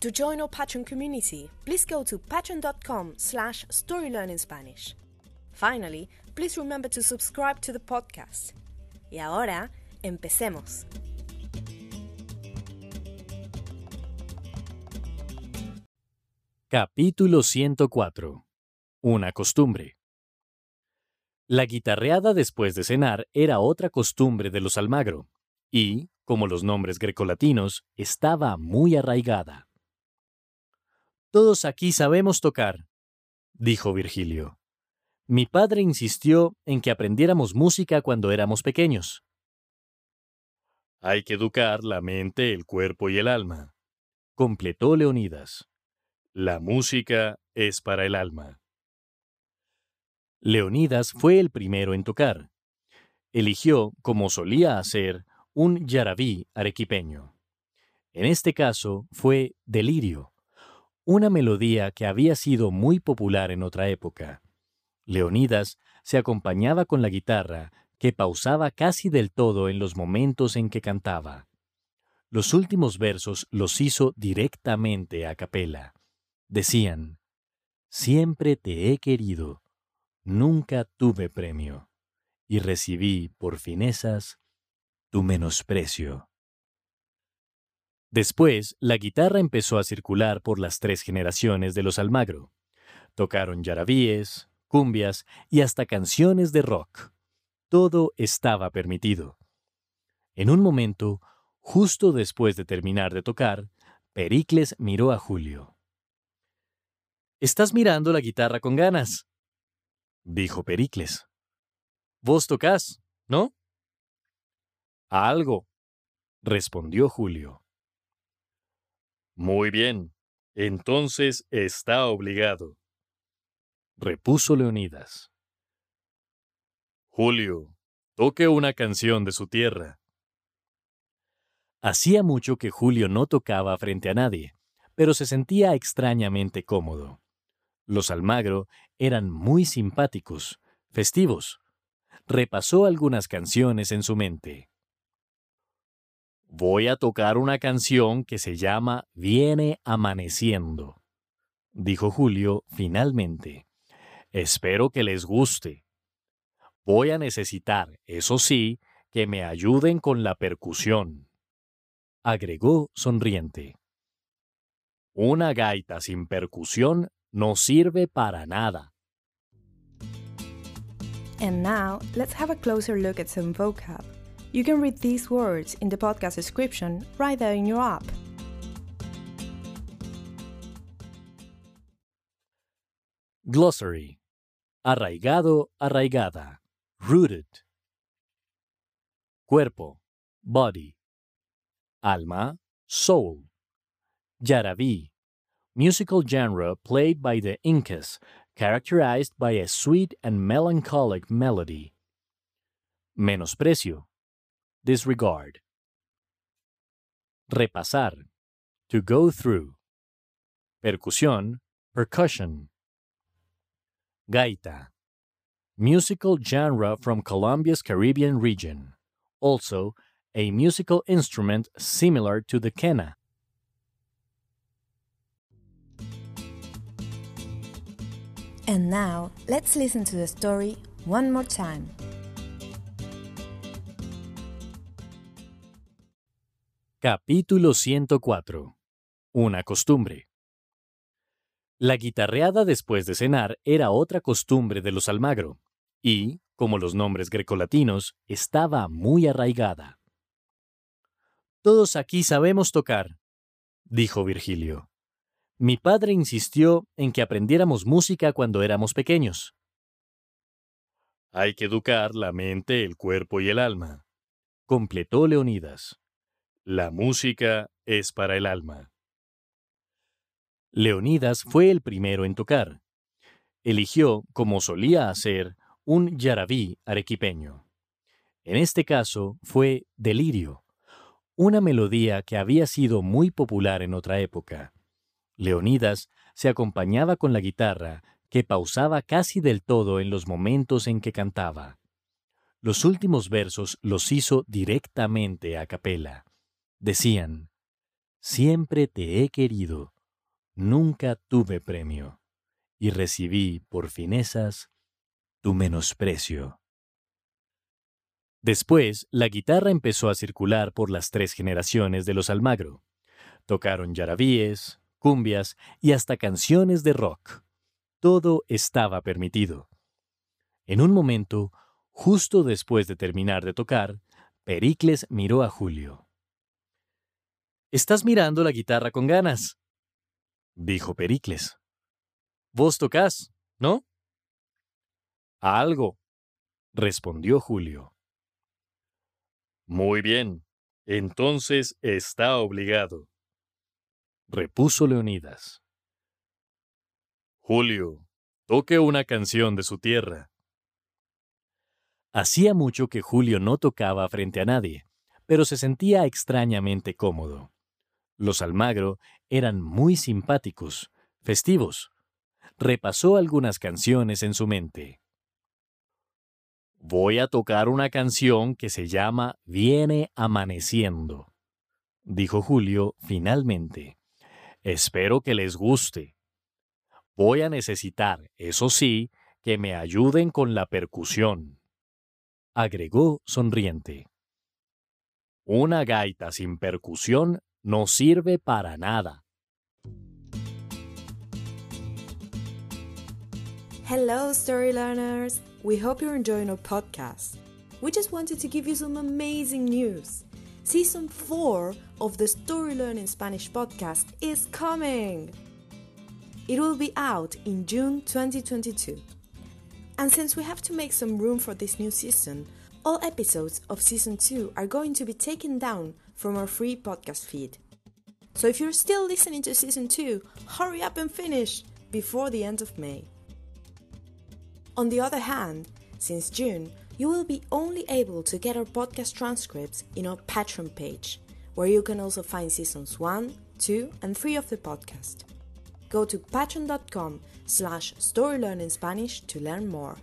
To join our Patreon community, please go to patreon.com slash storylearningspanish. Finally, please remember to subscribe to the podcast. Y ahora, empecemos. Capítulo 104. Una costumbre. La guitarreada después de cenar era otra costumbre de los Almagro, y, como los nombres grecolatinos, estaba muy arraigada. Todos aquí sabemos tocar, dijo Virgilio. Mi padre insistió en que aprendiéramos música cuando éramos pequeños. Hay que educar la mente, el cuerpo y el alma, completó Leonidas. La música es para el alma. Leonidas fue el primero en tocar. Eligió, como solía hacer, un yarabí arequipeño. En este caso fue Delirio, una melodía que había sido muy popular en otra época. Leonidas se acompañaba con la guitarra, que pausaba casi del todo en los momentos en que cantaba. Los últimos versos los hizo directamente a capela. Decían, Siempre te he querido, nunca tuve premio, y recibí por finezas tu menosprecio. Después, la guitarra empezó a circular por las tres generaciones de los Almagro. Tocaron yarabíes, cumbias y hasta canciones de rock. Todo estaba permitido. En un momento, justo después de terminar de tocar, Pericles miró a Julio. Estás mirando la guitarra con ganas, dijo Pericles. Vos tocás, ¿no? Algo, respondió Julio. Muy bien, entonces está obligado, repuso Leonidas. Julio, toque una canción de su tierra. Hacía mucho que Julio no tocaba frente a nadie, pero se sentía extrañamente cómodo. Los Almagro eran muy simpáticos, festivos. Repasó algunas canciones en su mente. Voy a tocar una canción que se llama Viene amaneciendo, dijo Julio finalmente. Espero que les guste. Voy a necesitar, eso sí, que me ayuden con la percusión, agregó sonriente. Una gaita sin percusión no sirve para nada. And now, let's have a closer look at some vocab. You can read these words in the podcast description right there in your app. Glossary. Arraigado, arraigada. Rooted. Cuerpo. Body. Alma. Soul. Yaraví. Musical genre played by the Incas, characterized by a sweet and melancholic melody. Menosprecio disregard. Repasar, to go through. Percusión, percussion. Gaita, musical genre from Colombia's Caribbean region. Also, a musical instrument similar to the quena. And now, let's listen to the story one more time. Capítulo 104. Una costumbre. La guitarreada después de cenar era otra costumbre de los Almagro, y, como los nombres grecolatinos, estaba muy arraigada. Todos aquí sabemos tocar, dijo Virgilio. Mi padre insistió en que aprendiéramos música cuando éramos pequeños. Hay que educar la mente, el cuerpo y el alma, completó Leonidas. La música es para el alma. Leonidas fue el primero en tocar. Eligió, como solía hacer, un yarabí arequipeño. En este caso fue Delirio, una melodía que había sido muy popular en otra época. Leonidas se acompañaba con la guitarra, que pausaba casi del todo en los momentos en que cantaba. Los últimos versos los hizo directamente a capela. Decían, Siempre te he querido, nunca tuve premio, y recibí por finezas tu menosprecio. Después, la guitarra empezó a circular por las tres generaciones de los Almagro. Tocaron yarabíes, cumbias y hasta canciones de rock. Todo estaba permitido. En un momento, justo después de terminar de tocar, Pericles miró a Julio. Estás mirando la guitarra con ganas, dijo Pericles. Vos tocás, ¿no? Algo, respondió Julio. Muy bien, entonces está obligado, repuso Leonidas. Julio, toque una canción de su tierra. Hacía mucho que Julio no tocaba frente a nadie, pero se sentía extrañamente cómodo. Los Almagro eran muy simpáticos, festivos. Repasó algunas canciones en su mente. Voy a tocar una canción que se llama Viene amaneciendo, dijo Julio finalmente. Espero que les guste. Voy a necesitar, eso sí, que me ayuden con la percusión, agregó sonriente. Una gaita sin percusión no sirve para nada. Hello, story learners! We hope you're enjoying our podcast. We just wanted to give you some amazing news. Season 4 of the Story Learning Spanish podcast is coming! It will be out in June 2022. And since we have to make some room for this new season, all episodes of Season 2 are going to be taken down from our free podcast feed. So if you're still listening to Season 2, hurry up and finish before the end of May. On the other hand, since June, you will be only able to get our podcast transcripts in our Patreon page, where you can also find seasons 1, 2, and 3 of the podcast. Go to patreon.com slash storylearningspanish to learn more.